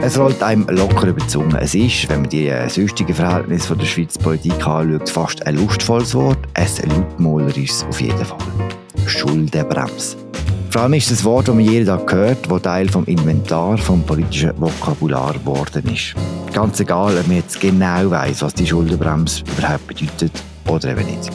Es rollt einem locker über die Zunge. Es ist, wenn man die äh, sonstigen Verhältnisse der Schweizer Politik anschaut, fast ein lustvolles Wort. Ein lautmalerisches auf jeden Fall. Schuldenbremse. Vor allem ist das Wort, das man jeden Tag hört, das Teil vom Inventar vom politischen Vokabular geworden ist. Ganz egal, ob man jetzt genau weiß, was die Schuldenbremse überhaupt bedeutet oder eben nicht.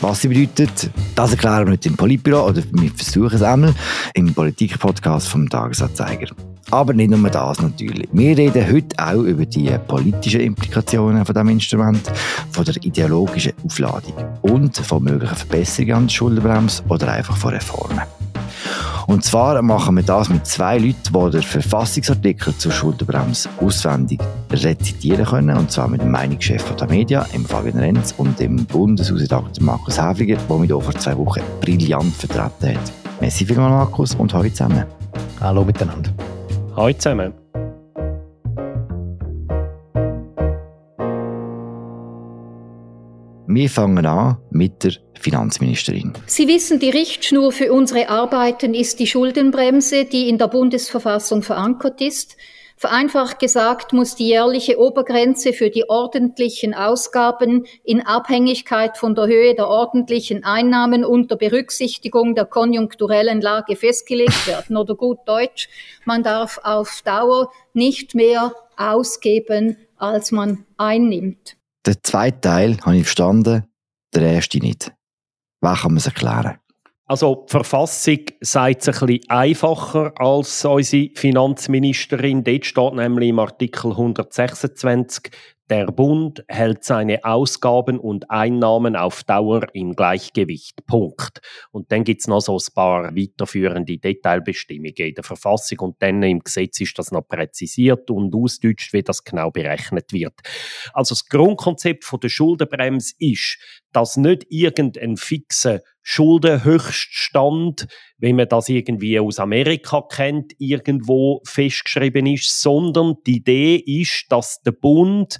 Was sie bedeutet, das erklären wir heute im Politbüro oder wir versuchen es einmal im Politikpodcast vom Tagesanzeiger. Aber nicht nur das natürlich. Wir reden heute auch über die politischen Implikationen von diesem Instrument, von der ideologischen Aufladung und von möglichen Verbesserungen an der Schuldenbremse oder einfach von Reformen. Und zwar machen wir das mit zwei Leuten, die den Verfassungsartikel zur Schuldenbremse auswendig rezitieren können. Und zwar mit dem Meinungschef der Media, dem Fabian Renz, und dem Bundeshausredakteur Markus Häfliger, der mich hier vor zwei Wochen brillant vertreten hat. Merci vielmals, Markus, und heute zusammen. Hallo miteinander. Hallo zusammen. Wir fangen an mit der Finanzministerin. Sie wissen, die Richtschnur für unsere Arbeiten ist die Schuldenbremse, die in der Bundesverfassung verankert ist. Vereinfacht gesagt muss die jährliche Obergrenze für die ordentlichen Ausgaben in Abhängigkeit von der Höhe der ordentlichen Einnahmen unter Berücksichtigung der konjunkturellen Lage festgelegt werden. Oder gut Deutsch, man darf auf Dauer nicht mehr ausgeben, als man einnimmt. Der zweite Teil habe ich verstanden, der erste nicht. Wie kann man es erklären? Also die Verfassung sagt es ein bisschen einfacher als unsere Finanzministerin. Dort steht nämlich im Artikel 126, der Bund hält seine Ausgaben und Einnahmen auf Dauer im Gleichgewicht. Punkt. Und dann gibt es noch so ein paar weiterführende Detailbestimmungen in der Verfassung und dann im Gesetz ist das noch präzisiert und ausdeutscht, wie das genau berechnet wird. Also das Grundkonzept von der Schuldenbremse ist, dass nicht irgendein fixer Schuldenhöchststand, wie man das irgendwie aus Amerika kennt, irgendwo festgeschrieben ist, sondern die Idee ist, dass der Bund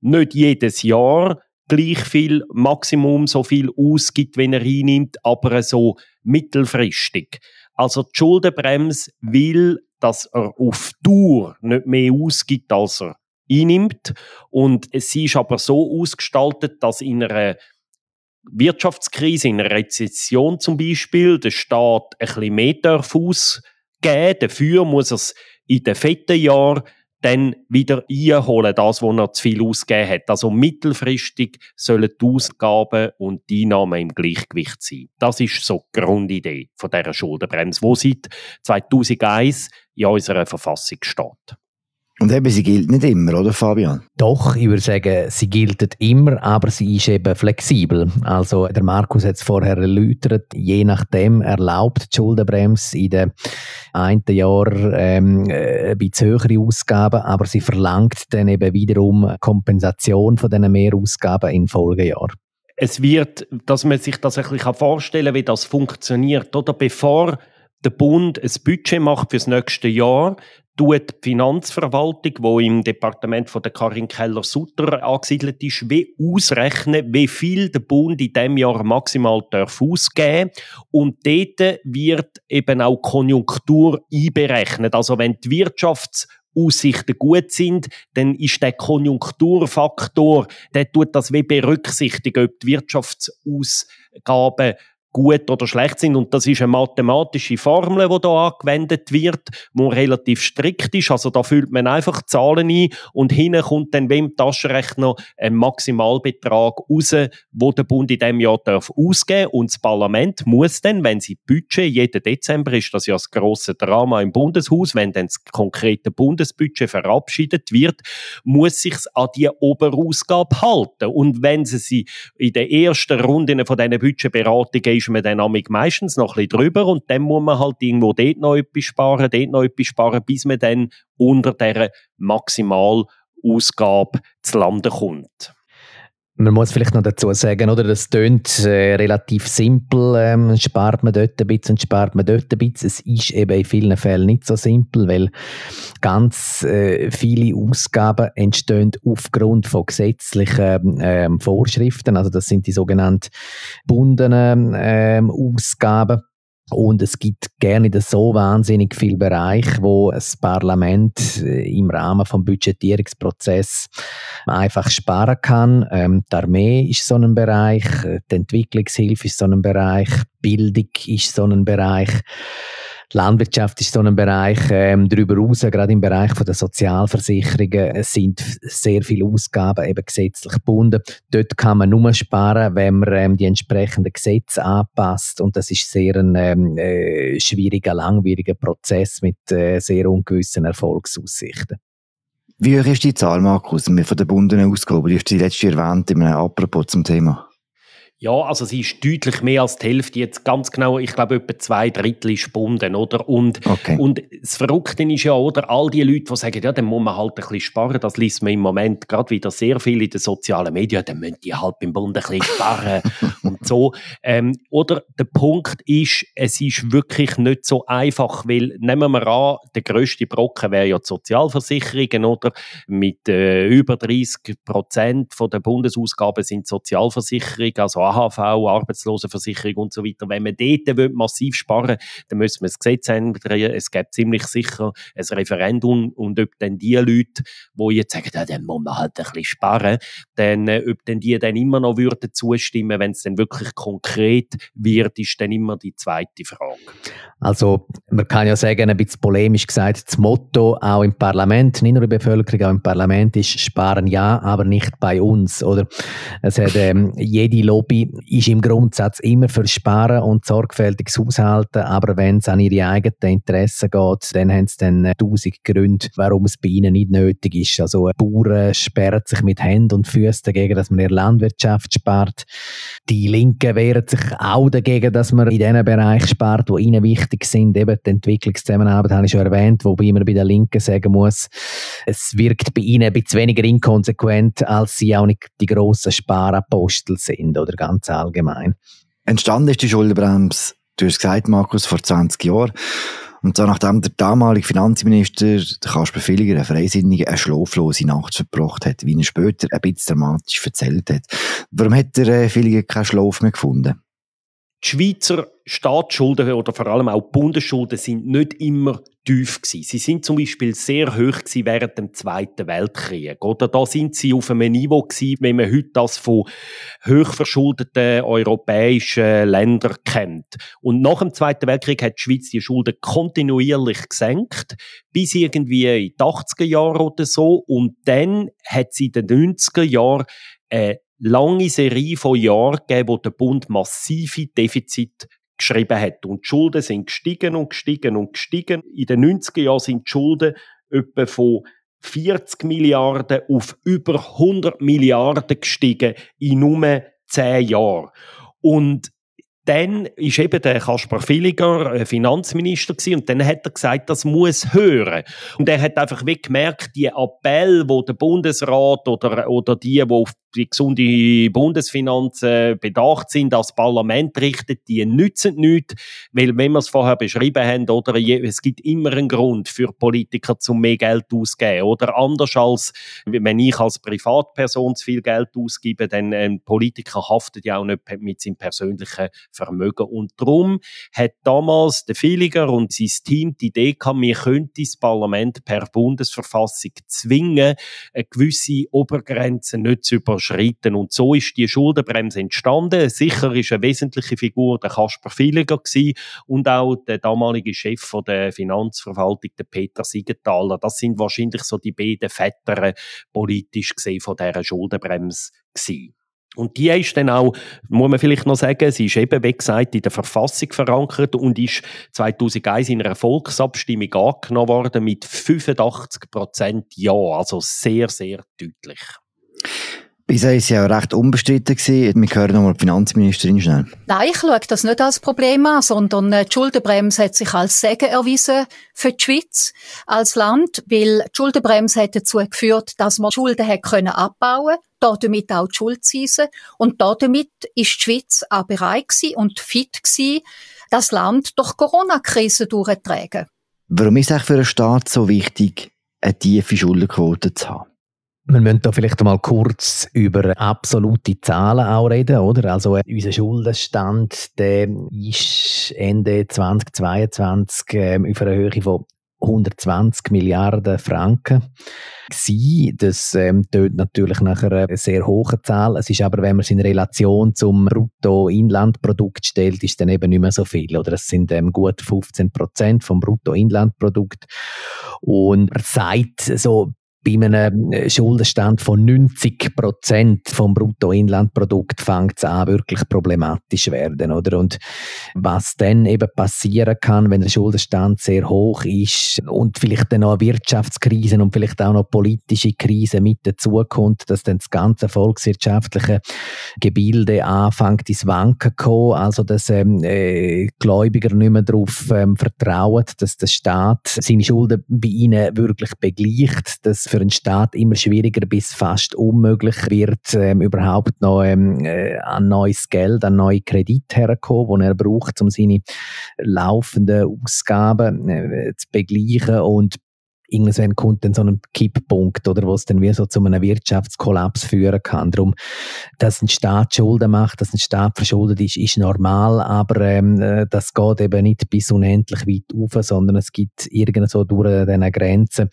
nicht jedes Jahr gleich viel, Maximum so viel ausgibt, wenn er einnimmt, aber so mittelfristig. Also die Schuldenbremse will, dass er auf Tour nicht mehr ausgibt, als er einnimmt. Und sie ist aber so ausgestaltet, dass in einer Wirtschaftskrise, in einer Rezession zum Beispiel, der Staat ein bisschen mehr darf ausgeben. Dafür muss er es in den fetten Jahren dann wieder einholen, das, was er zu viel ausgegeben hat. Also mittelfristig sollen die Ausgaben und die Einnahmen im Gleichgewicht sein. Das ist so die Grundidee von dieser Schuldenbremse, die seit 2001 in unserer Verfassung steht. Und eben, sie gilt nicht immer, oder Fabian? Doch, ich würde sagen, sie gilt immer, aber sie ist eben flexibel. Also der Markus hat es vorher erläutert, je nachdem erlaubt die Schuldenbremse in den einen Jahr ähm, ein bisschen höhere Ausgaben, aber sie verlangt dann eben wiederum Kompensation von diesen Mehrausgaben in Folgejahren es wird, dass man sich das ein bisschen vorstellen kann, wie das funktioniert. Oder bevor der Bund ein Budget macht für das nächste Jahr, tut die Finanzverwaltung, wo im Departement von der Karin Keller-Sutter angesiedelt ist, wie ausrechnen, wie viel der Bund in diesem Jahr maximal darf ausgeben und dort wird eben auch Konjunktur einberechnet. Also wenn die Wirtschaftsaussichten gut sind, dann ist der Konjunkturfaktor, der tut das wie berücksichtigen, ob die Wirtschaftsausgaben gut oder schlecht sind. Und das ist eine mathematische Formel, die da angewendet wird, die relativ strikt ist. Also da füllt man einfach Zahlen ein und hinten kommt dann beim Taschenrechner ein Maximalbetrag raus, wo der Bund in diesem Jahr darf ausgeben Und das Parlament muss dann, wenn sie Budget, jeden Dezember ist das ja das grosse Drama im Bundeshaus, wenn dann das konkrete Bundesbudget verabschiedet wird, muss sich an die Oberausgabe halten. Und wenn sie sie in den ersten Runden von diesen Budgetberatungen ist man dann meistens noch ein bisschen drüber und dann muss man halt irgendwo dort noch etwas sparen, dort noch etwas sparen, bis man dann unter dieser Maximalausgabe zu landen kommt. Man muss vielleicht noch dazu sagen, oder, das tönt äh, relativ simpel, ähm, spart man dort ein bisschen und spart man dort ein bisschen. Es ist eben in vielen Fällen nicht so simpel, weil ganz äh, viele Ausgaben entstehen aufgrund von gesetzlichen ähm, Vorschriften. Also das sind die sogenannten bundenen ähm, Ausgaben. Und es gibt gerne so wahnsinnig viele Bereiche, wo das Parlament äh, im Rahmen vom Budgetierungsprozess einfach sparen kann. Ähm, die Armee ist so ein Bereich, die Entwicklungshilfe ist so ein Bereich, Bildung ist so ein Bereich. Landwirtschaft ist so ein Bereich ähm, darüber hinaus, gerade im Bereich der Sozialversicherungen, es sind sehr viele Ausgaben eben gesetzlich gebunden. Dort kann man nur sparen, wenn man ähm, die entsprechenden Gesetze anpasst und das ist sehr ein ähm, äh, schwieriger, langwieriger Prozess mit äh, sehr ungewissen Erfolgsaussichten. Wie hoch ist die Zahl, Markus, von der gebundenen Ausgabe? Die hast du letzte erwähnt in einem Apropos zum Thema. Ja, also sie ist deutlich mehr als die Hälfte jetzt ganz genau, ich glaube etwa zwei Drittel ist gebunden, oder? Und, okay. und das Verrückte ist ja, oder, all die Leute, die sagen, ja, dann muss man halt ein bisschen sparen, das liest man im Moment gerade wieder sehr viel in den sozialen Medien, dann müssen die halt beim Bund ein bisschen sparen und so. Ähm, oder der Punkt ist, es ist wirklich nicht so einfach, weil, nehmen wir an, der grösste Brocken wäre ja die Sozialversicherungen, oder? Mit äh, über 30 Prozent der Bundesausgaben sind Sozialversicherungen, also AHV, Arbeitslosenversicherung und so weiter. Wenn man dort massiv sparen will, dann müssen wir das Gesetz ändern. Es gibt ziemlich sicher ein Referendum und ob dann die Leute, die jetzt sagen, ja, dann muss man halt ein bisschen sparen, dann, äh, ob dann die dann immer noch würden zustimmen, wenn es dann wirklich konkret wird, ist dann immer die zweite Frage. Also man kann ja sagen, ein bisschen polemisch gesagt, das Motto auch im Parlament, nicht nur in der Bevölkerung, auch im Parlament ist sparen ja, aber nicht bei uns, oder? Es hat ähm, jede Lobby ist im Grundsatz immer für Sparen und sorgfältiges Haushalten, aber wenn es an ihre eigenen Interessen geht, dann haben sie dann äh, tausend Gründe, warum es bei ihnen nicht nötig ist. Also Bauern sperren sich mit Händen und Füßen dagegen, dass man ihre Landwirtschaft spart. Die Linken wehren sich auch dagegen, dass man in den Bereichen spart, die ihnen wichtig sind. Eben die Entwicklungszusammenarbeit habe ich schon erwähnt, wobei man bei den Linken sagen muss, es wirkt bei ihnen ein bisschen weniger inkonsequent, als sie auch nicht die grossen Sparapostel sind oder ganz allgemein. Entstanden ist die Schuldenbremse, du hast gesagt, Markus, vor 20 Jahren. Und so nachdem der damalige Finanzminister, Kasper Villiger, ein Freisinniger, eine schlaflose Nacht verbracht hat, wie er später ein bisschen dramatisch erzählt hat. Warum hat der äh, Villiger keinen Schlaf mehr gefunden? Die Schweizer Staatsschulden oder vor allem auch die Bundesschulden sind nicht immer tief gewesen. Sie sind zum Beispiel sehr hoch gewesen während dem Zweiten Weltkrieg. Oder da sind sie auf einem Niveau gewesen, wenn man heute das von hochverschuldeten europäischen Ländern kennt. Und nach dem Zweiten Weltkrieg hat die Schweiz die Schulden kontinuierlich gesenkt, bis irgendwie in die 80er Jahre oder so. Und dann hat sie in den 90er Jahren eine lange Serie von Jahren gegeben, wo der Bund massive Defizite geschrieben hat. Und die Schulden sind gestiegen und gestiegen und gestiegen. In den 90er Jahren sind die Schulden etwa von 40 Milliarden auf über 100 Milliarden gestiegen in nur 10 Jahren. Und dann ist eben der Kaspar Villiger äh, Finanzminister gewesen, und dann hat er gesagt, das muss hören. Und er hat einfach wie gemerkt, die Appell, wo der Bundesrat oder, oder die, die auf die gesunde Bundesfinanzen bedacht sind, als Parlament richtet, die nützen nichts, weil wenn wir es vorher beschrieben haben, oder es gibt immer einen Grund für Politiker, zum mehr Geld auszugeben, oder anders als wenn ich als Privatperson zu viel Geld ausgebe, dann ein Politiker haftet ja auch nicht mit seinem persönlichen Vermögen und darum hat damals der Villiger und sein Team die Idee gehabt, wir könnten das Parlament per Bundesverfassung zwingen, eine gewisse Obergrenze nicht zu überschreiten. Und so ist die Schuldenbremse entstanden. Sicher ist eine wesentliche Figur der Kasper Villiger und auch der damalige Chef von der Finanzverwaltung, der Peter Siegenthaler. Das sind wahrscheinlich so die beiden Väter politisch gesehen von dieser Schuldenbremse gewesen. Und die ist dann auch, muss man vielleicht noch sagen, sie ist eben, wie gesagt, in der Verfassung verankert und ist 2001 in einer Volksabstimmung angenommen worden mit 85 Prozent Ja, also sehr, sehr deutlich. Bisher es ja recht unbestritten. Gewesen. Wir hören nochmal die Finanzministerin schnell. Nein, ich schaue das nicht als Problem an, sondern äh, die Schuldenbremse hat sich als Segen erwiesen für die Schweiz als Land, weil die Schuldenbremse hat dazu geführt, dass man Schulden hat können abbauen damit auch die Schuldzinsen. Und damit ist die Schweiz auch bereit und fit gewesen, das Land durch Corona-Krise durchzutragen. Warum ist es für einen Staat so wichtig, eine tiefe Schuldenquote zu haben? Wir müssen da vielleicht mal kurz über absolute Zahlen auch reden, oder? Also äh, unser Schuldenstand, der ist Ende 2022 äh, auf einer Höhe von 120 Milliarden Franken gewesen. Das ähm, tönt natürlich nach einer sehr hohen Zahl. Es ist aber, wenn man es in Relation zum Bruttoinlandprodukt stellt, ist dann eben nicht mehr so viel. Oder es sind ähm, gut 15 Prozent vom Bruttoinlandprodukt. Und man sagt so bei einem äh, Schuldenstand von 90 Prozent vom Bruttoinlandprodukt fängt es an, wirklich problematisch werden, oder? Und was dann eben passieren kann, wenn der Schuldenstand sehr hoch ist und vielleicht dann noch Wirtschaftskrisen und vielleicht auch noch politische Krisen mit dazukommt, dass dann das ganze volkswirtschaftliche Gebilde anfängt ins Wanken zu kommen, also dass ähm, äh, Gläubiger nicht mehr darauf ähm, vertrauen, dass der Staat seine Schulden bei ihnen wirklich begleicht, dass für einen Staat immer schwieriger bis fast unmöglich wird, ähm, überhaupt noch ähm, äh, an neues Geld, an neue Kredite herzukommen, die er braucht, um seine laufenden Ausgaben äh, zu begleichen und irgendwann kommt dann so ein Kipppunkt, oder, wo es dann wie so zu einem Wirtschaftskollaps führen kann. Darum, dass ein Staat Schulden macht, dass ein Staat verschuldet ist, ist normal, aber ähm, äh, das geht eben nicht bis unendlich weit auf, sondern es gibt irgendwo durch diese Grenzen,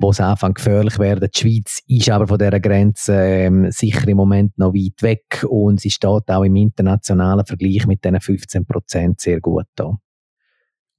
wo es anfängt gefährlich werden. Die Schweiz ist aber von dieser Grenze ähm, sicher im Moment noch weit weg und sie steht auch im internationalen Vergleich mit diesen 15 Prozent sehr gut da.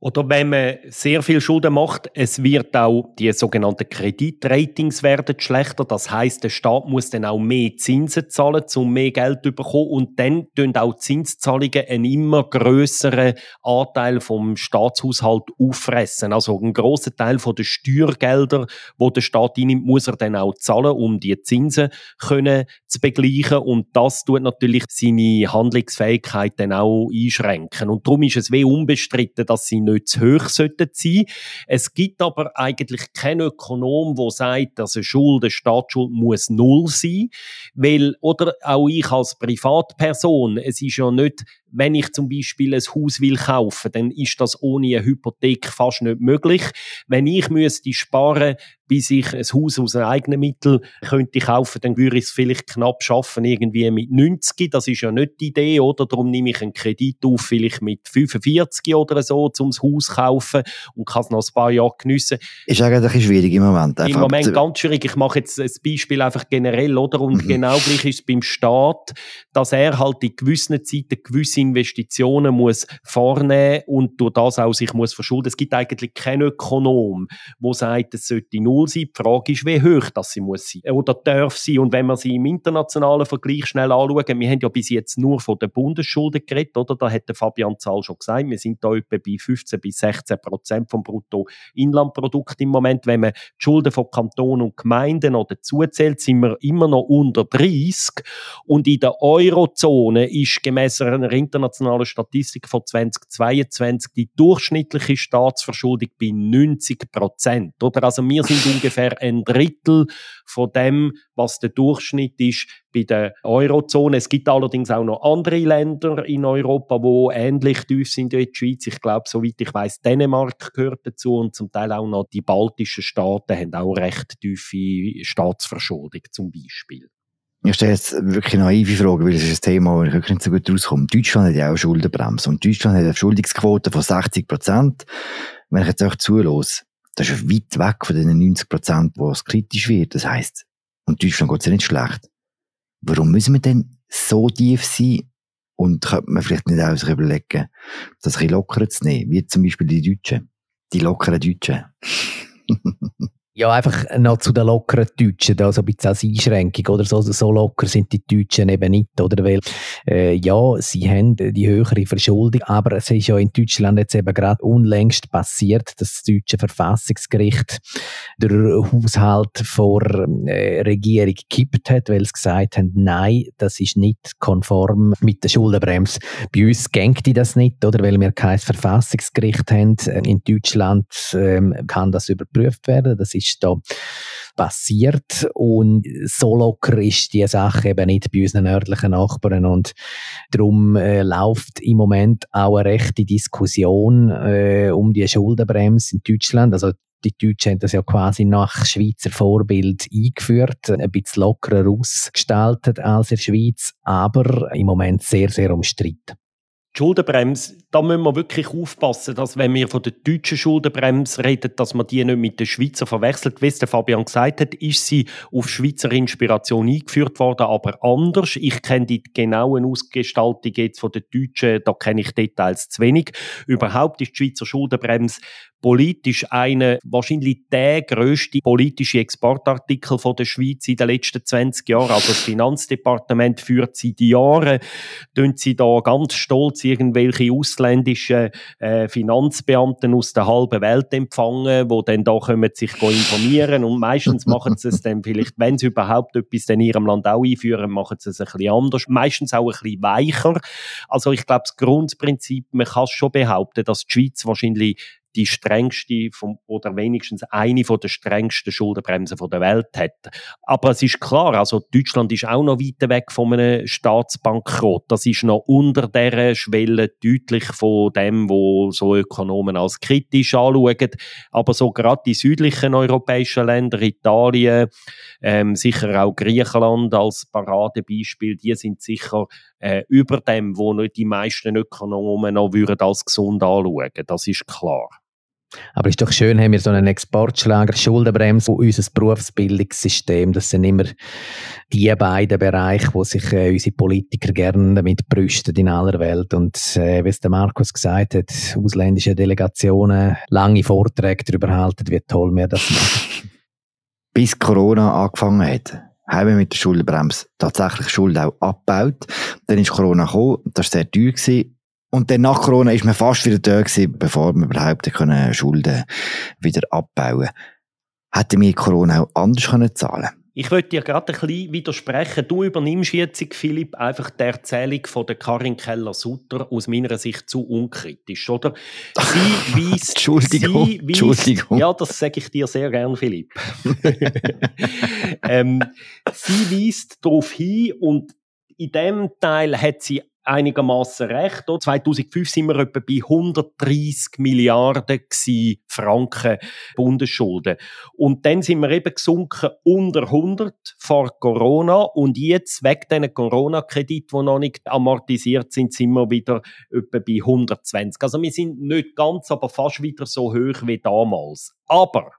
Oder wenn man sehr viel Schulden macht, es wird auch die sogenannten Kreditratings werden schlechter. Das heißt, der Staat muss dann auch mehr Zinsen zahlen, um mehr Geld zu bekommen. Und dann tun auch Zinszahlungen einen immer größeren Anteil vom Staatshaushalt auffressen. Also einen großen Teil den Steuergelder, wo der Staat einnimmt, muss er dann auch zahlen, um die Zinsen können zu begleichen. Und das tut natürlich seine Handlungsfähigkeit dann auch einschränken. Und darum ist es wie unbestritten, dass sie nicht zu hoch sollten sein. Es gibt aber eigentlich keinen Ökonom, der sagt, dass eine Schuld, eine Staatsschuld muss null sein, weil, oder auch ich als Privatperson, es ist ja nicht wenn ich zum Beispiel ein Haus will kaufen, dann ist das ohne eine Hypothek fast nicht möglich. Wenn ich müsste sparen, bis ich ein Haus aus eigenen Mitteln könnte kaufen, dann würde ich es vielleicht knapp schaffen, irgendwie mit 90. Das ist ja nicht die Idee, oder? Darum nehme ich einen Kredit auf, vielleicht mit 45 oder so, um das Haus zu kaufen und kann es noch ein paar Jahre geniessen. Ist eigentlich schwierig im Moment. Im Moment ganz schwierig. Ich mache jetzt ein Beispiel einfach generell, oder? Und mhm. genau gleich ist es beim Staat, dass er halt in gewissen Zeiten gewisse Investitionen muss vornehmen und durch das auch sich muss verschulden. Es gibt eigentlich keinen Ökonom, der sagt, es sollte null sein. Die Frage ist, wie hoch das sie muss sein oder darf sein. Und wenn man sie im internationalen Vergleich schnell anschauen, wir haben ja bis jetzt nur von den Bundesschulden geredet, oder? Da hat Fabian Zahl schon gesagt, wir sind da etwa bei 15 bis 16 Prozent vom Bruttoinlandprodukt im Moment. Wenn man die Schulden von Kantonen und Gemeinden noch dazuzählt, sind wir immer noch unter 30. Und in der Eurozone ist gemäss einer internationalen Statistik von 2022 die durchschnittliche Staatsverschuldung bei 90 Prozent. Oder also wir sind ungefähr ein Drittel von dem, was der Durchschnitt ist bei der Eurozone. Es gibt allerdings auch noch andere Länder in Europa, wo ähnlich tief sind wie die Schweiz. Ich glaube, soweit ich weiß, Dänemark gehört dazu und zum Teil auch noch die baltischen Staaten haben auch recht tiefe Staatsverschuldung zum Beispiel. Ich stelle jetzt wirklich naive Frage, weil es ist ein Thema, wo ich wirklich nicht so gut rauskomme. Deutschland hat ja auch eine Schuldenbremse. Und Deutschland hat eine Verschuldungsquote von 60 Prozent. Wenn ich jetzt auch zulasse, das ist weit weg von den 90 Prozent, wo es kritisch wird. Das heisst, und Deutschland geht es ja nicht schlecht. Warum müssen wir denn so tief sein? Und könnte man vielleicht nicht auch sich überlegen, das ein bisschen lockerer zu nehmen, wie zum Beispiel die Deutschen. Die lockeren Deutschen. Ja, einfach noch zu den lockeren Deutschen, also ein bisschen als Einschränkung, oder so, so locker sind die Deutschen eben nicht, oder? Weil, äh, ja, sie haben die höhere Verschuldung, aber es ist ja in Deutschland jetzt eben gerade unlängst passiert, dass das deutsche Verfassungsgericht den Haushalt vor äh, Regierung gekippt hat, weil es gesagt haben, nein, das ist nicht konform mit der Schuldenbremse. Bei uns gängt das nicht, oder? Weil wir kein Verfassungsgericht haben. In Deutschland ähm, kann das überprüft werden, das ist ist da passiert und so locker ist die Sache eben nicht bei unseren nördlichen Nachbarn und darum äh, läuft im Moment auch eine rechte Diskussion äh, um die Schuldenbremse in Deutschland. Also Die Deutschen haben das ja quasi nach Schweizer Vorbild eingeführt, ein bisschen lockerer ausgestaltet als in der Schweiz, aber im Moment sehr, sehr umstritten. Die Schuldenbremse, da müssen wir wirklich aufpassen, dass wenn wir von der deutschen Schuldenbremse reden, dass man die nicht mit der Schweizer verwechselt. Wie es der Fabian gesagt hat, ist sie auf Schweizer Inspiration eingeführt worden, aber anders. Ich kenne die genauen Ausgestaltung jetzt von der deutschen, da kenne ich Details zu wenig. Überhaupt ist die Schweizer Schuldenbremse politisch eine, wahrscheinlich der größte politische Exportartikel von der Schweiz in den letzten 20 Jahren. Also das Finanzdepartement führt seit Jahren, tun sie da ganz stolz irgendwelche ausländischen äh, Finanzbeamten aus der halben Welt empfangen, wo dann da kommen sich informieren und meistens machen sie es dann vielleicht, wenn sie überhaupt etwas in ihrem Land auch einführen, machen sie es ein bisschen anders, meistens auch ein bisschen weicher. Also ich glaube, das Grundprinzip, man kann schon behaupten, dass die Schweiz wahrscheinlich die strengste vom, oder wenigstens eine von der strengsten Schuldenbremsen der Welt hat. Aber es ist klar, also Deutschland ist auch noch weit weg von einem Staatsbankrott. Das ist noch unter der Schwelle deutlich von dem, wo so Ökonomen als kritisch anschauen. Aber so gerade die südlichen europäischen Länder, Italien, ähm, sicher auch Griechenland als Paradebeispiel, die sind sicher äh, über dem, wo die meisten Ökonomen noch würden als gesund anschauen. Das ist klar. Aber ist doch schön, haben wir so einen Exportschlager, Schuldenbremse und unser Berufsbildungssystem. Das sind immer die beiden Bereiche, wo sich äh, unsere Politiker gerne damit brüsten in aller Welt. Und äh, wie es der Markus gesagt hat, ausländische Delegationen lange Vorträge darüber halten, wie toll wir das machen. Bis Corona angefangen hat, haben wir mit der Schuldenbremse tatsächlich Schulden auch abgebaut. Dann ist Corona gekommen, das war sehr teuer. Und dann nach Corona ist man fast wieder da gewesen, bevor wir überhaupt können Schulden wieder abbauen Hätten wir Corona auch anders können zahlen ich wollte dir gerade ein bisschen widersprechen. Du übernimmst jetzt, Philipp, einfach die Erzählung von der Karin Keller-Sutter aus meiner Sicht zu unkritisch, oder? Sie weist, Entschuldigung, sie weist, Entschuldigung. Ja, das sage ich dir sehr gern, Philipp. ähm, sie weist darauf hin und in dem Teil hat sie einigermaßen recht. 2005 sind wir etwa bei 130 Milliarden Franken Bundesschulden. Und dann sind wir eben gesunken unter 100 vor Corona. Und jetzt, wegen diesen Corona-Krediten, die noch nicht amortisiert sind, sind wir wieder etwa bei 120. Also wir sind nicht ganz, aber fast wieder so hoch wie damals. Aber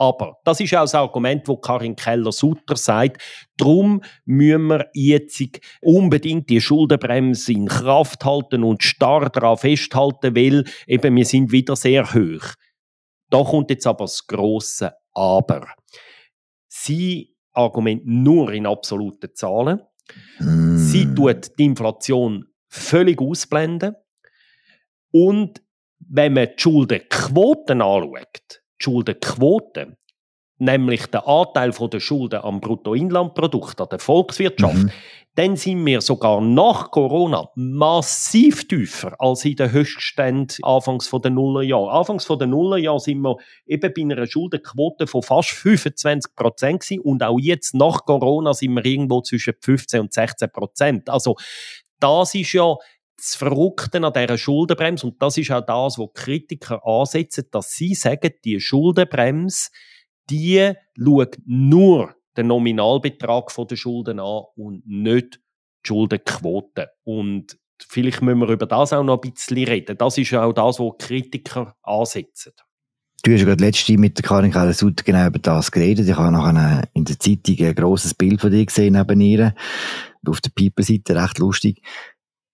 aber das ist auch das Argument, wo Karin Keller-Sutter sagt. Darum müssen wir jetzt unbedingt die Schuldenbremse in Kraft halten und starr daran festhalten, weil eben wir sind wieder sehr hoch. Da kommt jetzt aber das große Aber. Sie argument nur in absoluten Zahlen. Mm. Sie tut die Inflation völlig ausblenden. Und wenn man die Schuldenquoten anschaut, die Schuldenquote, nämlich der Anteil der Schulden am Bruttoinlandprodukt, an der Volkswirtschaft, mhm. dann sind wir sogar nach Corona massiv tiefer als in den Höchstständen anfangs der Nullerjahre. Anfangs der Nullerjahre sind wir eben bei einer Schuldenquote von fast 25 Prozent und auch jetzt nach Corona sind wir irgendwo zwischen 15 und 16 Prozent. Also das ist ja das Verrückte an dieser Schuldenbremse, und das ist auch das, was Kritiker ansetzen, dass sie sagen, die Schuldenbremse, die schaut nur den Nominalbetrag der Schulden an und nicht die Schuldenquote. Und vielleicht müssen wir über das auch noch ein bisschen reden. Das ist auch das, was Kritiker ansetzen. Du hast ja gerade letzte mit der Karin Keller-Sutter genau über das geredet. Ich habe nachher in der Zeitung ein grosses Bild von dir gesehen neben ihr. Auf der Piper-Seite, recht lustig.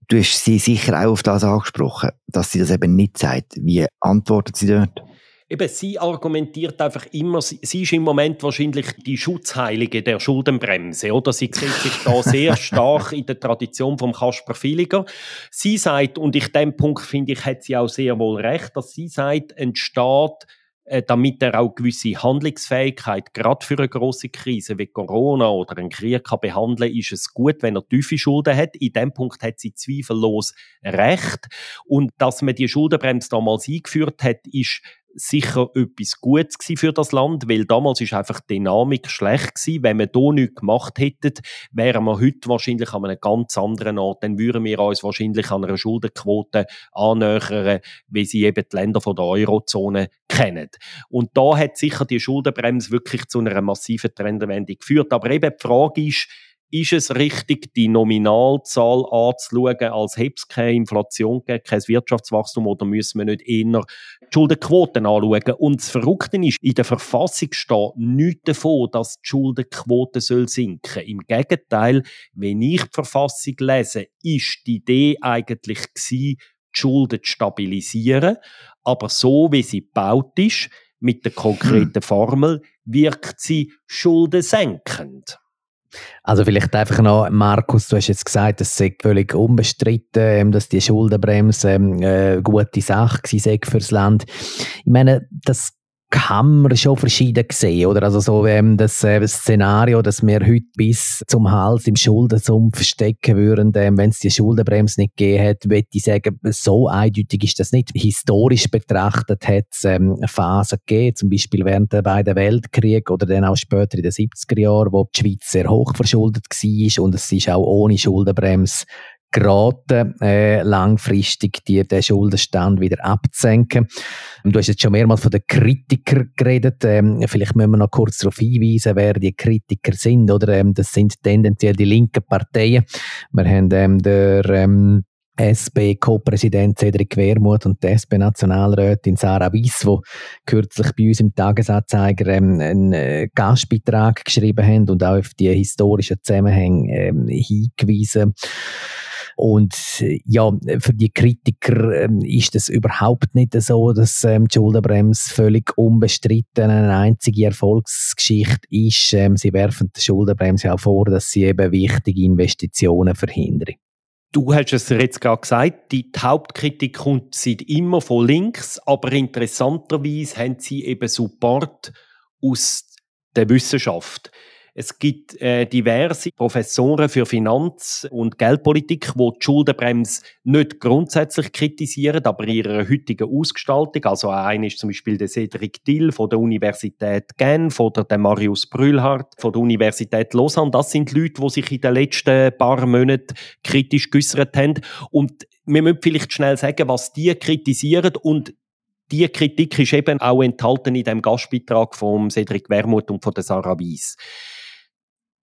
Du hast sie sicher auch auf das angesprochen, dass sie das eben nicht sagt. Wie antwortet sie dort? Eben, sie argumentiert einfach immer, sie, ist im Moment wahrscheinlich die Schutzheilige der Schuldenbremse, oder? Sie sieht sich da sehr stark in der Tradition vom Kasper Filiger. Sie sagt, und ich dem Punkt finde ich, hat sie auch sehr wohl recht, dass sie sagt, ein Staat damit er auch gewisse Handlungsfähigkeit gerade für eine große Krise wie Corona oder einen Krieg kann behandeln, ist es gut, wenn er tiefe Schulden hat. In dem Punkt hat sie zweifellos recht. Und dass man die Schuldenbremse damals eingeführt hat, ist sicher etwas Gutes für das Land, weil damals ist einfach die Dynamik schlecht gewesen. Wenn wir hier nichts gemacht hätten, wären wir heute wahrscheinlich an einem ganz anderen Ort. Dann würden wir uns wahrscheinlich an einer Schuldenquote annähern, wie sie eben die Länder von der Eurozone kennen. Und da hat sicher die Schuldenbremse wirklich zu einer massiven Trendwende geführt. Aber eben die Frage ist, ist es richtig, die Nominalzahl anzuschauen, als hätte es keine Inflation gegeben, kein Wirtschaftswachstum, oder müssen wir nicht eher die Schuldenquoten anschauen? Und das Verrückte ist, in der Verfassung steht nichts davon, dass die Schuldenquote soll sinken soll. Im Gegenteil, wenn ich die Verfassung lese, ist die Idee eigentlich gewesen, die Schulden zu stabilisieren, aber so wie sie gebaut ist, mit der konkreten hm. Formel, wirkt sie schuldensenkend. Also vielleicht einfach noch, Markus, du hast jetzt gesagt, es sei völlig unbestritten, ähm, dass die Schuldenbremse eine ähm, äh, gute Sache sei fürs Land. Ich meine, das kann man schon verschieden sehen, oder? Also so ähm, das äh, Szenario, dass wir heute bis zum Hals im Schuldensumpf stecken würden, ähm, wenn es die Schuldenbremse nicht gegeben hat, würde ich sagen, so eindeutig ist das nicht. Historisch betrachtet hat es ähm, Phasen gegeben, zum Beispiel während der beiden Weltkriege oder dann auch später in den 70er Jahren, wo die Schweiz sehr hoch verschuldet war und es ist auch ohne Schuldenbremse geraten, äh, langfristig die, den Schuldenstand wieder abzusenken. Du hast jetzt schon mehrmals von den Kritikern geredet. Ähm, vielleicht müssen wir noch kurz darauf hinweisen, wer die Kritiker sind. Oder, ähm, das sind tendenziell die linken Parteien. Wir haben ähm, der ähm, SP-Co-Präsident Cedric Wermuth und die SP-Nationalrätin Sarah Wiss, die kürzlich bei uns im Tagesanzeiger ähm, einen äh, Gastbeitrag geschrieben haben und auch auf die historischen Zusammenhänge ähm, hingewiesen und ja, für die Kritiker ähm, ist es überhaupt nicht so, dass ähm, die Schuldenbremse völlig unbestritten eine einzige Erfolgsgeschichte ist. Ähm, sie werfen die Schuldenbremse auch vor, dass sie eben wichtige Investitionen verhindern. Du hast es jetzt gerade gesagt, die Hauptkritik kommt seit immer von links, aber interessanterweise haben sie eben Support aus der Wissenschaft. Es gibt äh, diverse Professoren für Finanz- und Geldpolitik, die die Schuldenbremse nicht grundsätzlich kritisieren, aber in ihrer heutigen Ausgestaltung. Also einer ist zum Beispiel der Cedric Dill von der Universität Genf oder der Marius Brühlhardt von der Universität Lausanne. Das sind Leute, die sich in den letzten paar Monaten kritisch geäußert haben. Und wir müssen vielleicht schnell sagen, was die kritisieren und die Kritik ist eben auch enthalten in dem Gastbeitrag von Cedric Wermuth und von der Sarah Weiss.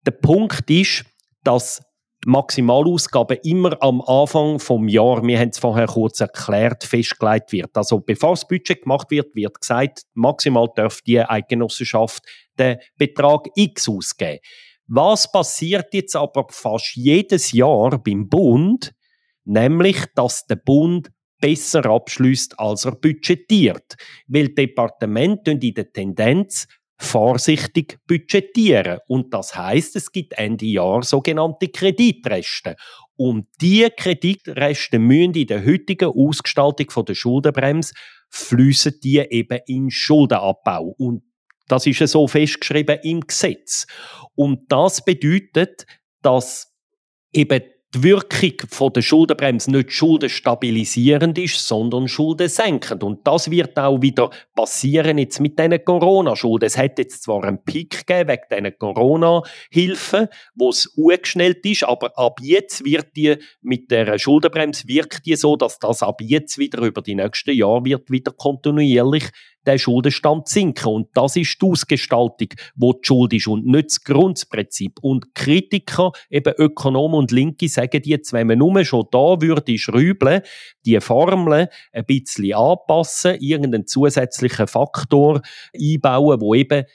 Der Punkt ist, dass Maximalausgabe immer am Anfang vom Jahr, wir haben es vorher kurz erklärt, festgelegt wird. Also bevor das Budget gemacht wird, wird gesagt, maximal darf die Eidgenossenschaft den Betrag X ausgeben. Was passiert jetzt aber fast jedes Jahr beim Bund? Nämlich, dass der Bund besser abschließt, als er budgetiert. Weil Departemente in der Tendenz vorsichtig budgetieren. Und das heißt, es gibt Ende Jahr sogenannte Kreditreste. Und diese Kreditreste müssen in der heutigen Ausgestaltung der Schuldenbremse fließen die eben in Schuldenabbau. Und das ist so festgeschrieben im Gesetz. Und das bedeutet, dass eben die Wirkung der Schuldenbremse nicht schuldenstabilisierend ist, sondern schuldensenkend. Und das wird auch wieder passieren jetzt mit diesen Corona-Schulden. Es hat jetzt zwar einen Peak gegeben wegen diesen Corona-Hilfen, wo es ungeschnellt ist, aber ab jetzt wird die mit der Schuldenbremse wirkt die so, dass das ab jetzt wieder über die nächsten Jahre wird wieder kontinuierlich der Schuldenstand sinken. Und das ist die Ausgestaltung, wo die Schuld ist und nicht das Grundprinzip. Und Kritiker, eben Ökonomen und Linke, sagen jetzt, wenn man nur schon da würde schrübeln, die Formeln ein bisschen anpassen, irgendeinen zusätzlichen Faktor einbauen, wo eben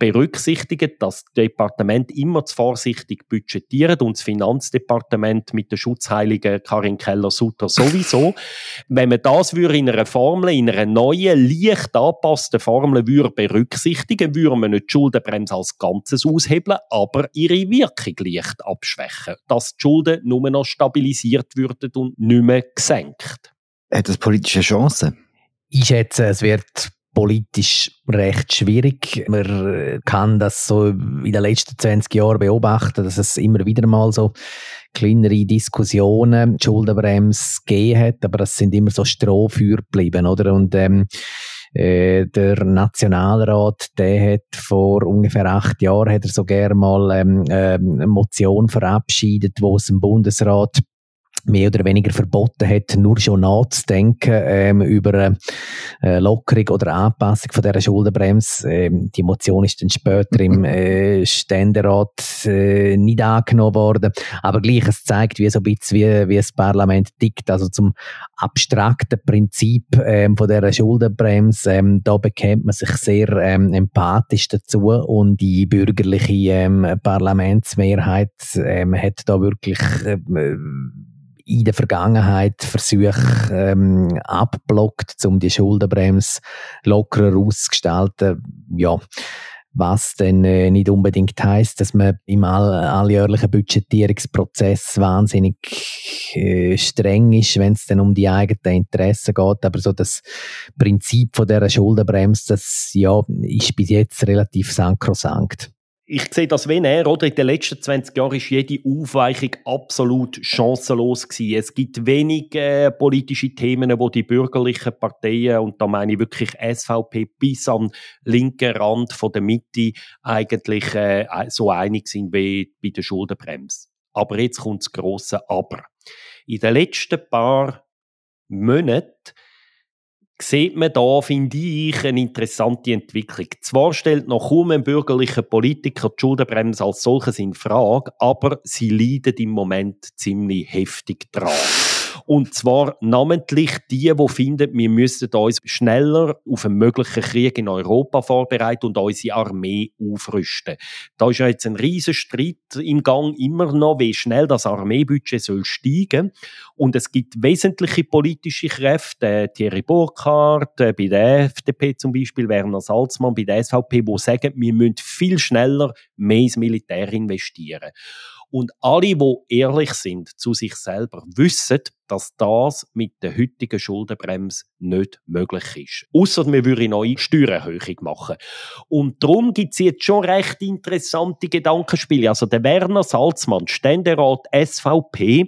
berücksichtigen, dass das Departement immer zu vorsichtig budgetiert und das Finanzdepartement mit der Schutzheiligen Karin Keller-Sutter sowieso. Wenn man das würde in einer Formel, in einer neuen, leicht angepassten Formel würde berücksichtigen, würde man nicht die Schuldenbremse als Ganzes aushebeln, aber ihre Wirkung leicht abschwächen, dass die Schulden nur noch stabilisiert würden und nicht mehr gesenkt. Hat das politische Chancen? Ich schätze, es wird politisch recht schwierig. Man kann das so in den letzten 20 Jahren beobachten, dass es immer wieder mal so kleinere Diskussionen, die Schuldenbremse gegeben hat, aber das sind immer so Strohfeuer geblieben, oder? Und ähm, Äh, der Nationalrat, der hat vor ungefähr acht Jahren hat er sogar mal ähm, äh, eine Motion verabschiedet, wo es im Bundesrat mehr oder weniger verboten hat, nur schon nachzudenken ähm, über eine äh, Lockerung oder Anpassung von dieser Schuldenbremse. Ähm, die Motion ist dann später im äh, Ständerat äh, nicht angenommen worden, aber gleich, es zeigt, wie so ein bisschen wie, wie das Parlament tickt, also zum abstrakten Prinzip ähm, von dieser Schuldenbremse, ähm, da bekennt man sich sehr ähm, empathisch dazu. Und die bürgerliche ähm, Parlamentsmehrheit ähm, hat da wirklich äh, in der Vergangenheit Versuche ähm, abblockt, um die Schuldenbremse lockerer auszugestalten. Ja, was denn äh, nicht unbedingt heißt, dass man im all alljährlichen Budgetierungsprozess wahnsinnig äh, streng ist, wenn es dann um die eigenen Interessen geht. Aber so das Prinzip von der Schuldenbremse, das ja ist bis jetzt relativ sankrosankt ich sehe das wie er, oder? In den letzten 20 Jahren ist jede Aufweichung absolut chancenlos gewesen. Es gibt wenige äh, politische Themen, wo die bürgerlichen Parteien, und da meine ich wirklich SVP bis am linken Rand von der Mitte, eigentlich äh, so einig sind wie bei der Schuldenbremse. Aber jetzt kommt das grosse Aber. In den letzten paar Monaten sieht man da, finde ich, eine interessante Entwicklung. Zwar stellt noch kaum ein bürgerlicher Politiker die Schuldenbremse als solches in Frage, aber sie leiden im Moment ziemlich heftig dran. Und zwar namentlich die, die finden, wir müssen uns schneller auf einen möglichen Krieg in Europa vorbereiten und unsere Armee aufrüsten. Da ist ja jetzt ein riesen Streit im Gang immer noch, wie schnell das Armeebudget soll steigen. Und es gibt wesentliche politische Kräfte, äh, Thierry Burkhardt, äh, bei der FDP zum Beispiel, Werner Salzmann, bei der SVP, die sagen, wir müssen viel schneller mehr ins Militär investieren. Und alle, die ehrlich sind zu sich selber, wissen, dass das mit der heutigen Schuldenbremse nicht möglich ist. Außer wir würden eine neue Steuererhöhung machen. Und darum gibt es jetzt schon recht interessante Gedankenspiele. Also der Werner Salzmann, Ständerat SVP,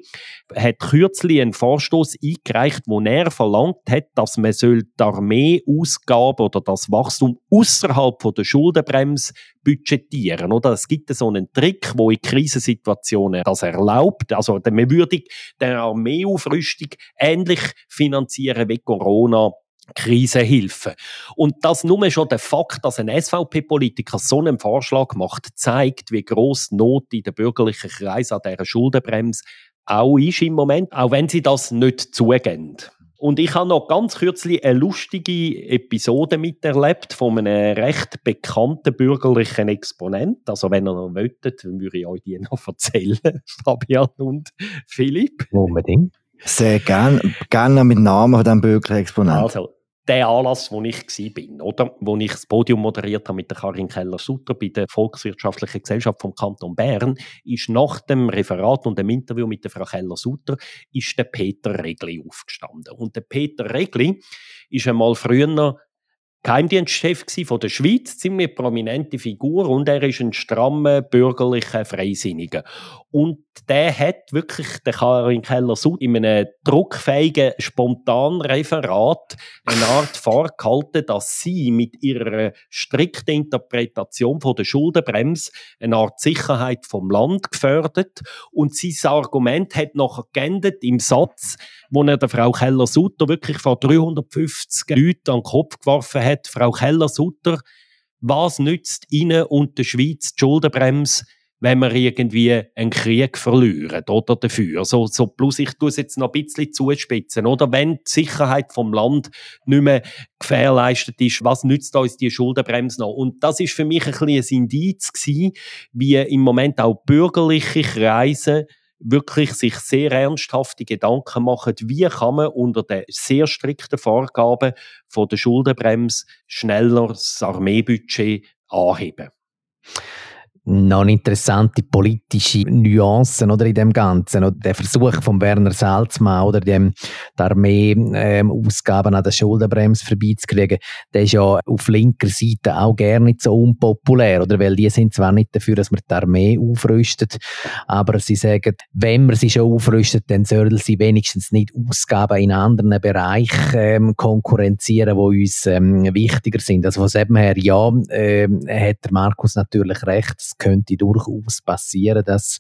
hat kürzlich einen Vorstoß eingereicht, wo er verlangt hat, dass man die Armeeausgaben oder das Wachstum außerhalb der Schuldenbremse budgetieren. Oder es gibt so einen Trick, wo in Krisensituationen das erlaubt. Also man würde der Armeeaufrüstung ähnlich finanzieren wie Corona Krisenhilfe. Und das nur schon der Fakt, dass ein SVP-Politiker so einen Vorschlag macht, zeigt, wie groß Not in der bürgerlichen Kreis an dieser Schuldenbremse auch ist im Moment, auch wenn sie das nicht zugeben. Und ich habe noch ganz kürzlich eine lustige Episode miterlebt von einem recht bekannten bürgerlichen Exponent. Also wenn ihr noch dann würde ich euch die noch erzählen, Fabian und Philipp. Unbedingt. Sehr gerne. Gerne mit Namen von diesem bürgerlichen Exponent. Also, der Anlass, wo ich war, oder? Wo ich das Podium moderiert habe mit der Karin Keller-Sutter bei der Volkswirtschaftlichen Gesellschaft vom Kanton Bern, ist nach dem Referat und dem Interview mit der Frau Keller-Sutter, ist der Peter Regli aufgestanden. Und der Peter Regli ist einmal früher Geheimdienstchef von der Schweiz, ziemlich prominente Figur und er ist ein strammer bürgerlicher Freisinniger. Und der hat wirklich, der Karin Keller-Sud, in einem druckfähigen Spontanreferat eine Art vorgehalten, dass sie mit ihrer strikten Interpretation von der Schuldenbremse eine Art Sicherheit vom Land gefördert. Und sein Argument hat nachher geendet im Satz, wo er der Frau Keller-Sutter wirklich vor 350 Leuten an den Kopf geworfen hat. Frau Keller-Sutter, was nützt Ihnen und der Schweiz die Schuldenbremse, wenn wir irgendwie einen Krieg verlieren, oder dafür. So, so, plus ich tue es jetzt noch ein bisschen zuspitzen, oder? Wenn die Sicherheit vom Land nicht mehr gewährleistet ist, was nützt uns die Schuldenbremse noch? Und das ist für mich ein bisschen ein Indiz gewesen, wie im Moment auch bürgerliche Kreise wirklich sich sehr ernsthafte Gedanken machen, wie kann man unter den sehr strikten Vorgaben von der Schuldenbremse schneller das Armeebudget anheben. Noch interessante politische Nuancen oder in dem Ganzen. Oder der Versuch von Werner Salzmann oder dem Armee ähm, Ausgaben an der Schuldenbremse vorbeizukriegen, der ist ja auf linker Seite auch gerne nicht so unpopulär, oder? Weil die sind zwar nicht dafür, dass man die Armee aufrüstet, aber sie sagen, wenn man sie schon aufrüstet, dann soll sie wenigstens nicht Ausgaben in anderen Bereichen ähm, konkurrenzieren, die uns ähm, wichtiger sind. Also von dem her, ja, äh, hat der Markus natürlich recht es könnte durchaus passieren, dass,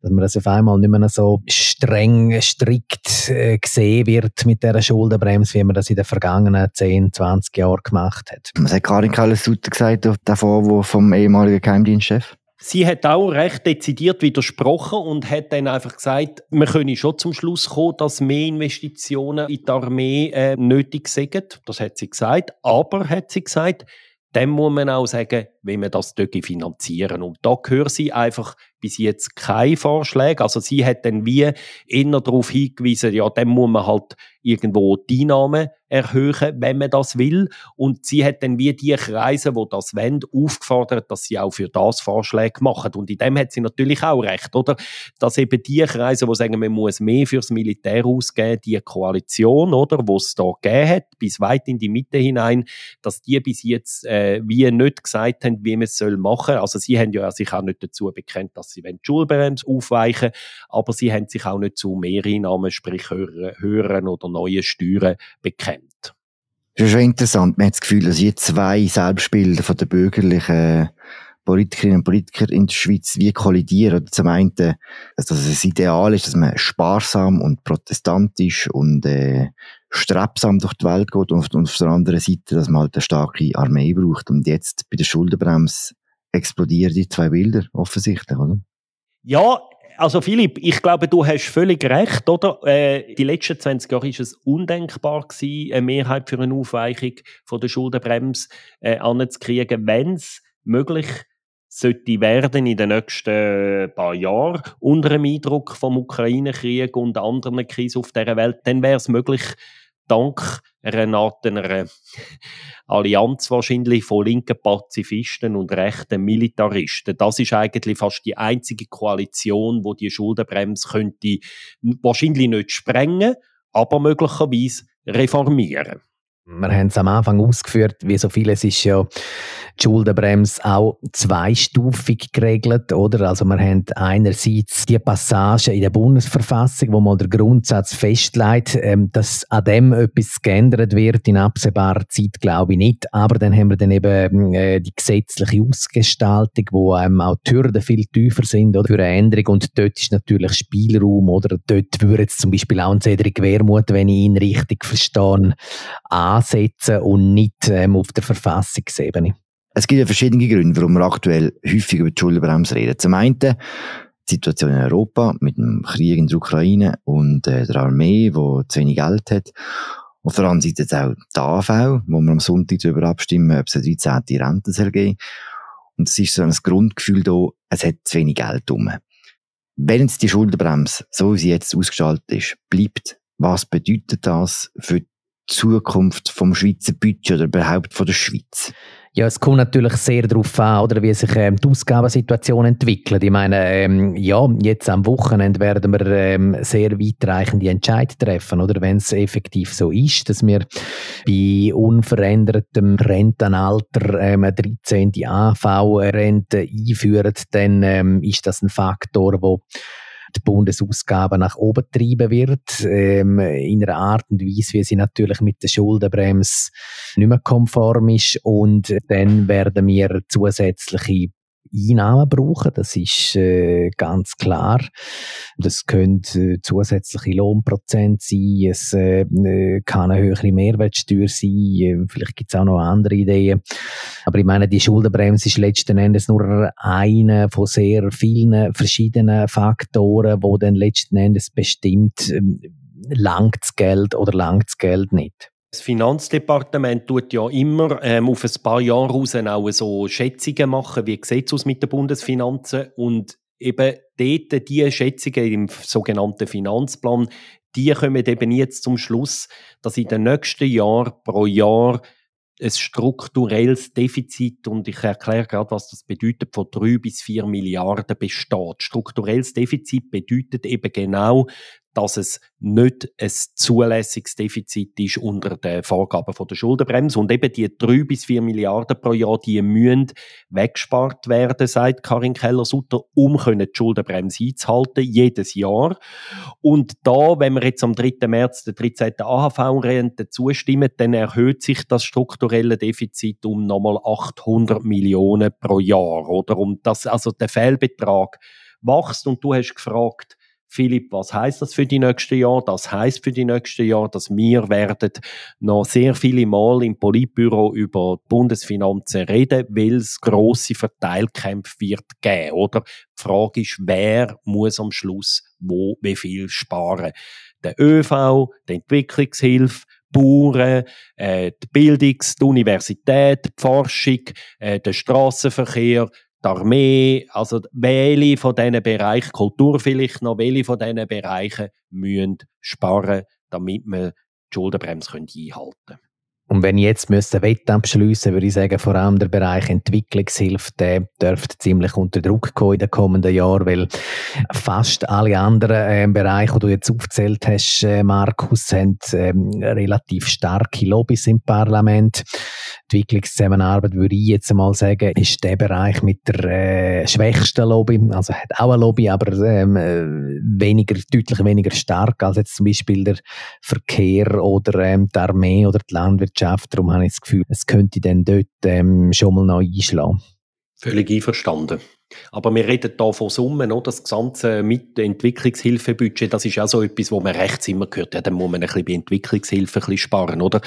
dass man das auf einmal nicht mehr so streng, strikt äh, gesehen wird mit dieser Schuldenbremse, wie man das in den vergangenen 10, 20 Jahren gemacht hat. Was hat Karin Kalles-Sutter gesagt davor vom ehemaligen Geheimdienstchef? Sie hat auch recht dezidiert widersprochen und hat dann einfach gesagt, wir können schon zum Schluss kommen, dass mehr Investitionen in die Armee äh, nötig sind. Das hat sie gesagt. Aber, hat sie gesagt, dann muss man auch sagen, wie man das finanzieren Und da hören sie einfach bis jetzt keine Vorschläge. Also sie hat dann wie eher darauf hingewiesen, ja, dann muss man halt irgendwo die Einnahmen erhöhen, wenn man das will. Und sie hat dann wie die Kreise, wo das wollen, aufgefordert, dass sie auch für das Vorschläge machen. Und in dem hat sie natürlich auch recht, oder? Dass eben die Kreise, die sagen, man muss mehr fürs Militär ausgeben, die Koalition, oder, wo es da gegeben hat, bis weit in die Mitte hinein, dass die bis jetzt äh, wie nicht gesagt haben, wie man es soll machen. Also sie haben ja sich auch nicht dazu bekennt, dass sie die Schulbremse aufweichen aber sie haben sich auch nicht zu Mehreinnahmen, sprich höheren oder neuen Steuern bekennt. Das ist schon interessant. Man hat das Gefühl, dass hier zwei Selbstbilder von den bürgerlichen Politikerinnen und Politiker in der Schweiz wie kollidieren. zum einen, dass das Ideal ist, dass man sparsam und protestantisch und äh, strebsam durch die Welt geht und, und auf der anderen Seite, dass man halt eine starke Armee braucht. Und jetzt bei der Schuldenbremse explodieren die zwei Bilder offensichtlich, oder? Ja, also Philipp, ich glaube, du hast völlig recht, oder? Äh, die letzten 20 Jahre ist es undenkbar gewesen, eine Mehrheit für eine Aufweichung von der Schuldenbremse äh, anzukriegen, wenn es möglich sollte werden in den nächsten paar Jahren unter dem Eindruck vom Ukraine-Krieg und anderen Krisen auf der Welt, dann wäre es möglich, dank einer einer Allianz wahrscheinlich von linken Pazifisten und rechten Militaristen. Das ist eigentlich fast die einzige Koalition, wo die Schuldenbremse könnte wahrscheinlich nicht sprengen, aber möglicherweise reformieren. Wir haben es am Anfang ausgeführt, wie so vieles ist ja die Schuldenbremse auch zweistufig geregelt, oder? Also wir haben einerseits die Passage in der Bundesverfassung, wo mal der Grundsatz festlegt, ähm, dass an dem etwas geändert wird in absehbarer Zeit, glaube ich nicht. Aber dann haben wir dann eben äh, die gesetzliche Ausgestaltung, wo ähm, auch die Hürden viel tiefer sind, oder? Für eine Änderung. Und dort ist natürlich Spielraum, oder? Dort würde jetzt zum Beispiel auch ein Cedric Wermuth, wenn ich ihn richtig verstehe, ansetzen und nicht ähm, auf der Verfassungsebene? Es gibt ja verschiedene Gründe, warum wir aktuell häufig über die Schuldenbremse reden. Zum einen die Situation in Europa mit dem Krieg in der Ukraine und äh, der Armee, die zu wenig Geld hat. Auf der anderen Seite jetzt auch die AV, wo wir am Sonntag darüber abstimmen, ob es eine 13. Rente soll geben Und es ist so ein Grundgefühl da, es hat zu wenig Geld rum. Wenn jetzt die Schuldenbremse, so wie sie jetzt ausgestaltet ist, bleibt, was bedeutet das für die Zukunft vom Schweizer Budget oder überhaupt von der Schweiz? Ja, es kommt natürlich sehr darauf an, oder, wie sich ähm, die Ausgabensituation entwickelt. Ich meine, ähm, ja, jetzt am Wochenende werden wir ähm, sehr weitreichende Entscheidungen treffen, oder wenn es effektiv so ist, dass wir bei unverändertem Rentenalter ähm, eine 13. AV-Rente einführen, dann ähm, ist das ein Faktor, wo die Bundesausgaben nach oben treiben wird, ähm, in einer Art und Weise, wie sie natürlich mit der Schuldenbremse nicht mehr konform ist. Und dann werden wir zusätzliche Einnahmen brauchen, das ist äh, ganz klar. Das können äh, zusätzliche Lohnprozent sein, es äh, äh kann eine höhere Mehrwertsteuer sein, äh, vielleicht gibt es auch noch andere Ideen. Aber ich meine, die Schuldenbremse ist letzten Endes nur eine von sehr vielen verschiedenen Faktoren, wo dann letzten Endes bestimmt, äh, langt das Geld oder langt Geld nicht. Das Finanzdepartement tut ja immer ähm, auf ein paar Jahre raus auch so Schätzungen machen, wie sieht es aus mit den Bundesfinanzen und eben dort die Schätzungen im sogenannten Finanzplan, die kommen eben jetzt zum Schluss, dass in den nächsten Jahren pro Jahr ein strukturelles Defizit und ich erkläre gerade, was das bedeutet, von drei bis vier Milliarden besteht. Strukturelles Defizit bedeutet eben genau, dass es nicht ein zulässiges Defizit ist unter den Vorgaben von der Schuldenbremse. Und eben die drei bis vier Milliarden pro Jahr, die müssen weggespart werden, sagt Karin Keller-Sutter, um die Schuldenbremse einzuhalten, jedes Jahr. Und da, wenn wir jetzt am 3. März der 13. AHV-Rente zustimmen, dann erhöht sich das strukturelle Defizit um nochmal 800 Millionen pro Jahr, oder? Und das, also der Fehlbetrag wächst und du hast gefragt, Philipp, was heißt das für die nächsten Jahre? Das heißt für die nächsten Jahre, dass wir werden noch sehr viele Mal im Politbüro über die Bundesfinanzen reden, weil es grosse Verteilkämpfe wird geben, oder? Die Frage ist, wer muss am Schluss wo wie viel sparen? Der ÖV, die Entwicklungshilfe, Bauern, äh, die Bildungs-, die Universität, die Forschung, äh, der Straßenverkehr, die Armee, also welche von diesen Bereichen, Kultur vielleicht noch, welche von diesen Bereichen müssen sparen, damit wir die Schuldenbremse einhalten können. Und wenn ich jetzt müsste Wette abschliessen, würde ich sagen, vor allem der Bereich Entwicklungshilfe, der dürfte ziemlich unter Druck kommen in den kommenden Jahren, weil fast alle anderen äh, Bereiche, die du jetzt aufgezählt hast, äh, Markus, haben äh, relativ starke Lobbys im Parlament. Entwicklungszusammenarbeit, würde ich jetzt mal sagen, ist der Bereich mit der äh, schwächsten Lobby, also hat auch eine Lobby, aber ähm, äh, weniger, deutlich weniger stark als jetzt zum Beispiel der Verkehr oder ähm, die Armee oder die Landwirtschaft. Darum habe ich das Gefühl, es könnte dann dort ähm, schon mal noch einschlagen. Völlig einverstanden. Aber wir reden hier von Summen, oder? das gesamte mit Entwicklungshilfebudget, das ist ja so etwas, wo man rechts immer gehört, ja, dann muss man ein bisschen bei Entwicklungshilfe ein bisschen sparen, oder?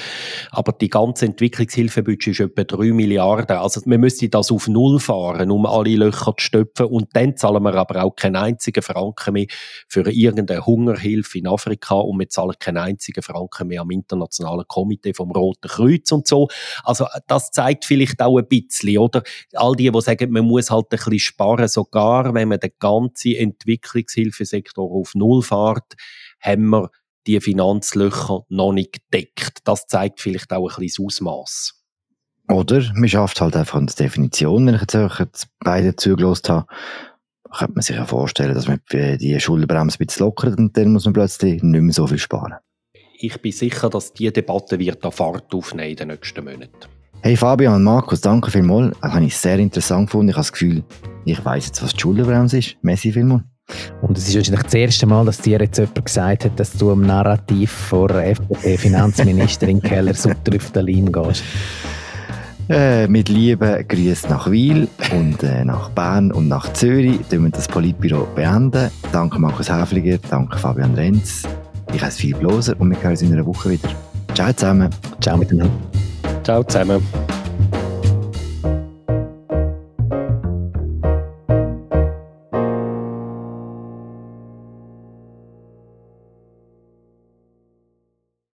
Aber die ganze Entwicklungshilfebudget ist etwa 3 Milliarden, also man müsste das auf Null fahren, um alle Löcher zu stopfen und dann zahlen wir aber auch keinen einzigen Franken mehr für irgendeine Hungerhilfe in Afrika und wir zahlen keinen einzigen Franken mehr am internationalen Komitee vom Roten Kreuz und so. Also das zeigt vielleicht auch ein bisschen, oder? All die, die sagen, man muss halt ein bisschen sparen, sogar wenn man den ganzen Entwicklungshilfesektor auf Null fährt, haben wir die Finanzlöcher noch nicht gedeckt. Das zeigt vielleicht auch ein bisschen das Ausmaß. Oder man schafft halt einfach eine Definition. Wenn ich jetzt, jetzt beide zugelost habe, könnte man sich ja vorstellen, dass man die Schuldenbremse ein bisschen lockert und dann muss man plötzlich nicht mehr so viel sparen. Ich bin sicher, dass diese Debatte wird an Fahrt aufnehmen in den nächsten Monaten. Hey Fabian und Markus, danke vielmals. Das habe ich sehr interessant gefunden. Ich habe das Gefühl, ich weiss jetzt, was die Schuldenbremse ist. Messi vielmals. Und es ist wahrscheinlich das erste Mal, dass dir jetzt jemand gesagt hat, dass du im Narrativ vor FDP-Finanzministerin Keller Sutter auf der Linie gehst. Äh, mit Liebe Grüße nach Wiel und äh, nach Bern und nach Zürich. Dann wir das Politbüro beenden. Danke Markus Häfliger, danke Fabian Renz. Ich heiße Philipp Loser und wir hören uns in einer Woche wieder. Ciao zusammen. Ciao miteinander. Ciao zusammen.